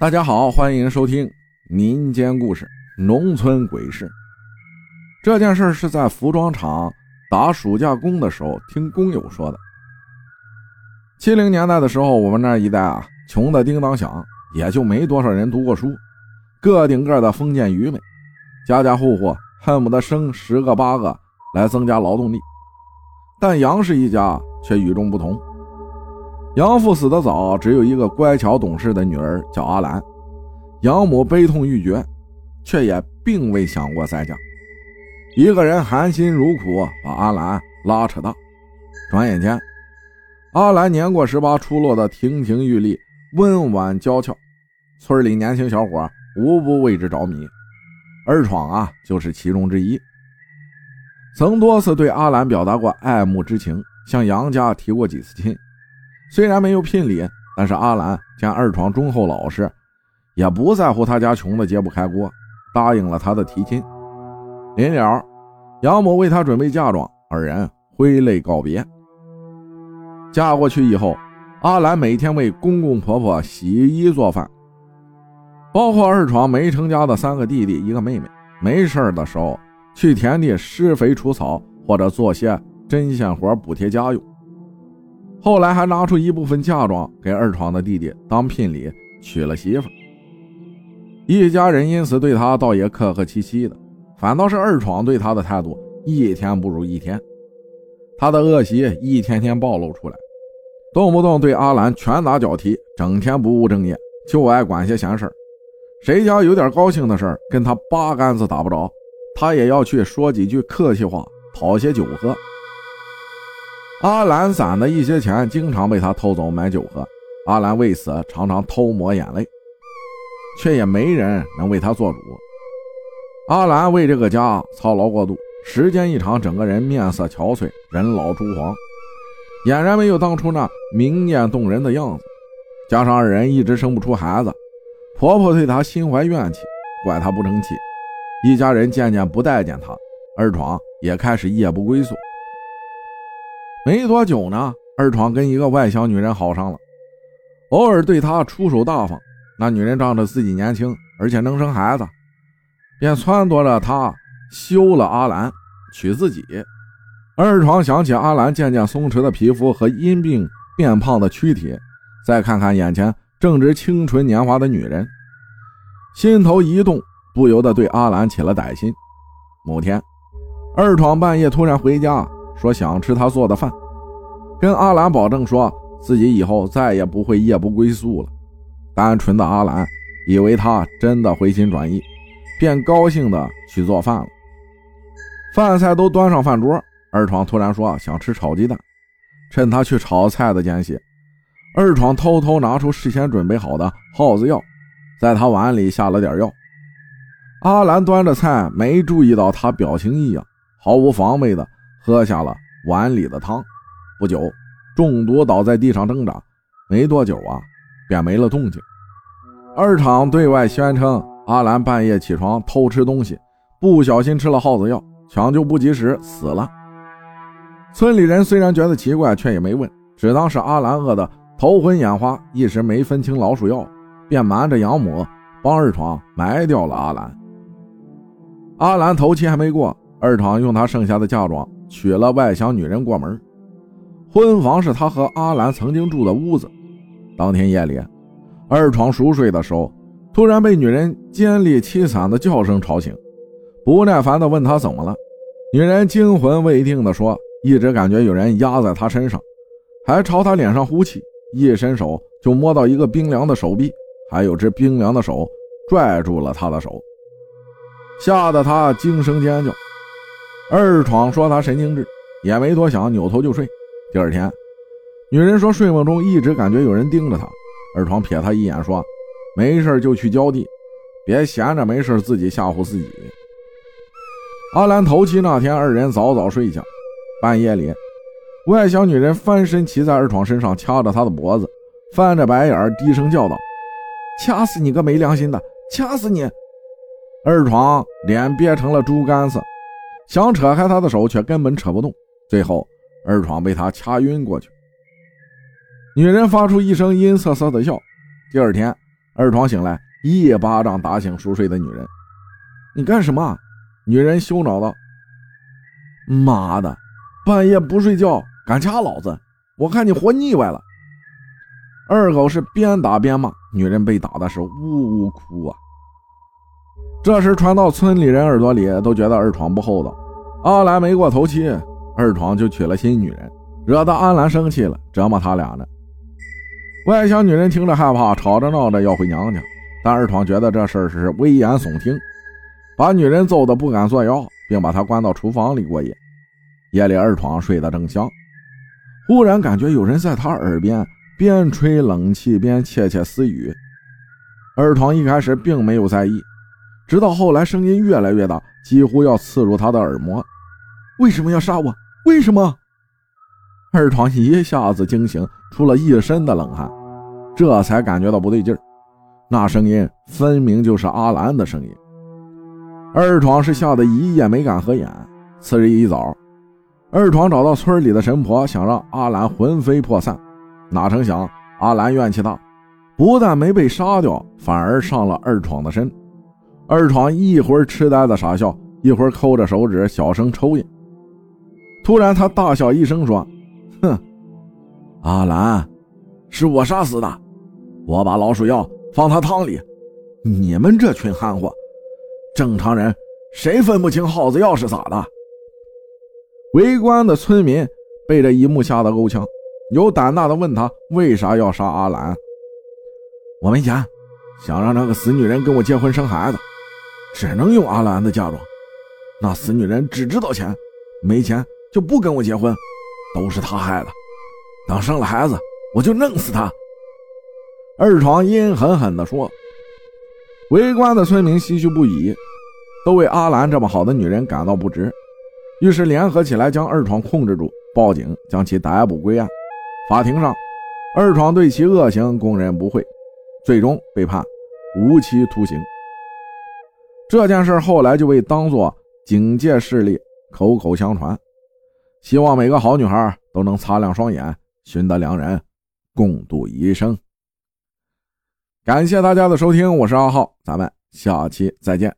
大家好，欢迎收听民间故事《农村鬼事》。这件事是在服装厂打暑假工的时候听工友说的。七零年代的时候，我们那一带啊，穷的叮当响，也就没多少人读过书，个顶个的封建愚昧，家家户户恨不得生十个八个来增加劳动力。但杨氏一家却与众不同。杨父死得早，只有一个乖巧懂事的女儿，叫阿兰。养母悲痛欲绝，却也并未想过再嫁。一个人含辛茹苦把阿兰拉扯大，转眼间，阿兰年过十八，出落得亭亭玉立、温婉娇俏，村里年轻小伙无不为之着迷。二闯啊，就是其中之一。曾多次对阿兰表达过爱慕之情，向杨家提过几次亲。虽然没有聘礼，但是阿兰见二闯忠厚老实，也不在乎他家穷的揭不开锅，答应了他的提亲。临了，杨母为他准备嫁妆，二人挥泪告别。嫁过去以后，阿兰每天为公公婆婆洗衣做饭，包括二闯没成家的三个弟弟一个妹妹，没事的时候去田地施肥除草，或者做些针线活补贴家用。后来还拿出一部分嫁妆给二闯的弟弟当聘礼，娶了媳妇。一家人因此对他倒也客客气气的，反倒是二闯对他的态度一天不如一天。他的恶习一天天暴露出来，动不动对阿兰拳打脚踢，整天不务正业，就爱管些闲事儿谁家有点高兴的事儿跟他八竿子打不着，他也要去说几句客气话，讨些酒喝。阿兰攒的一些钱经常被他偷走买酒喝，阿兰为此常常偷抹眼泪，却也没人能为他做主。阿兰为这个家操劳过度，时间一长，整个人面色憔悴，人老珠黄，俨然没有当初那明艳动人的样子。加上二人一直生不出孩子，婆婆对她心怀怨气，怪她不争气，一家人渐渐不待见她，二闯也开始夜不归宿。没多久呢，二闯跟一个外乡女人好上了，偶尔对她出手大方。那女人仗着自己年轻，而且能生孩子，便撺掇着他休了阿兰，娶自己。二闯想起阿兰渐渐松弛的皮肤和因病变胖的躯体，再看看眼前正值青春年华的女人，心头一动，不由得对阿兰起了歹心。某天，二闯半夜突然回家。说想吃他做的饭，跟阿兰保证说自己以后再也不会夜不归宿了。单纯的阿兰以为他真的回心转意，便高兴的去做饭了。饭菜都端上饭桌，二闯突然说想吃炒鸡蛋。趁他去炒菜的间隙，二闯偷偷拿出事先准备好的耗子药，在他碗里下了点药。阿兰端着菜，没注意到他表情异样，毫无防备的。喝下了碗里的汤，不久中毒倒在地上挣扎，没多久啊便没了动静。二厂对外宣称阿兰半夜起床偷吃东西，不小心吃了耗子药，抢救不及时死了。村里人虽然觉得奇怪，却也没问，只当是阿兰饿得头昏眼花，一时没分清老鼠药，便瞒着养母帮二闯埋掉了阿兰。阿兰头七还没过，二闯用他剩下的嫁妆。娶了外乡女人过门，婚房是他和阿兰曾经住的屋子。当天夜里，二床熟睡的时候，突然被女人尖利凄惨的叫声吵醒，不耐烦地问他怎么了。女人惊魂未定地说：“一直感觉有人压在他身上，还朝他脸上呼气，一伸手就摸到一个冰凉的手臂，还有只冰凉的手拽住了他的手，吓得他惊声尖叫。”二闯说他神经质，也没多想，扭头就睡。第二天，女人说睡梦中一直感觉有人盯着她。二闯瞥她一眼，说：“没事就去浇地，别闲着没事自己吓唬自己。”阿兰头七那天，二人早早睡下。半夜里，外乡女人翻身骑在二闯身上，掐着他的脖子，翻着白眼低声叫道：“掐死你个没良心的，掐死你！”二闯脸憋成了猪肝子。想扯开他的手，却根本扯不动。最后，二闯被他掐晕过去。女人发出一声阴瑟瑟的笑。第二天，二闯醒来，一巴掌打醒熟睡的女人：“你干什么？”女人羞恼道：“妈的，半夜不睡觉，敢掐老子！我看你活腻歪了。”二狗是边打边骂，女人被打的是呜呜哭啊。这时传到村里人耳朵里，都觉得二闯不厚道。阿兰没过头七，二闯就娶了新女人，惹得阿兰生气了，折磨他俩呢。外乡女人听着害怕，吵着闹着要回娘家，但二闯觉得这事儿是危言耸听，把女人揍得不敢作妖，并把她关到厨房里过夜。夜里，二闯睡得正香，忽然感觉有人在他耳边。边吹冷气边窃窃私语，二闯一开始并没有在意，直到后来声音越来越大，几乎要刺入他的耳膜。为什么要杀我？为什么？二闯一下子惊醒，出了一身的冷汗，这才感觉到不对劲儿。那声音分明就是阿兰的声音。二闯是吓得一夜没敢合眼。次日一早，二闯找到村里的神婆，想让阿兰魂飞魄散。哪成想，阿兰怨气大，不但没被杀掉，反而上了二闯的身。二闯一会儿痴呆的傻笑，一会儿抠着手指小声抽烟。突然，他大笑一声说：“哼，阿兰，是我杀死的，我把老鼠药放他汤里。你们这群憨货，正常人谁分不清耗子药是咋的？”围观的村民被这一幕吓得够呛。有胆大的问他为啥要杀阿兰？我没钱，想让那个死女人跟我结婚生孩子，只能用阿兰的嫁妆。那死女人只知道钱，没钱就不跟我结婚，都是她害的。等生了孩子，我就弄死她。二闯阴狠狠地说。围观的村民唏嘘不已，都为阿兰这么好的女人感到不值，于是联合起来将二闯控制住，报警将其逮捕归案。法庭上，二闯对其恶行供认不讳，最终被判无期徒刑。这件事后来就被当做警戒势力口口相传，希望每个好女孩都能擦亮双眼，寻得良人，共度一生。感谢大家的收听，我是阿浩，咱们下期再见。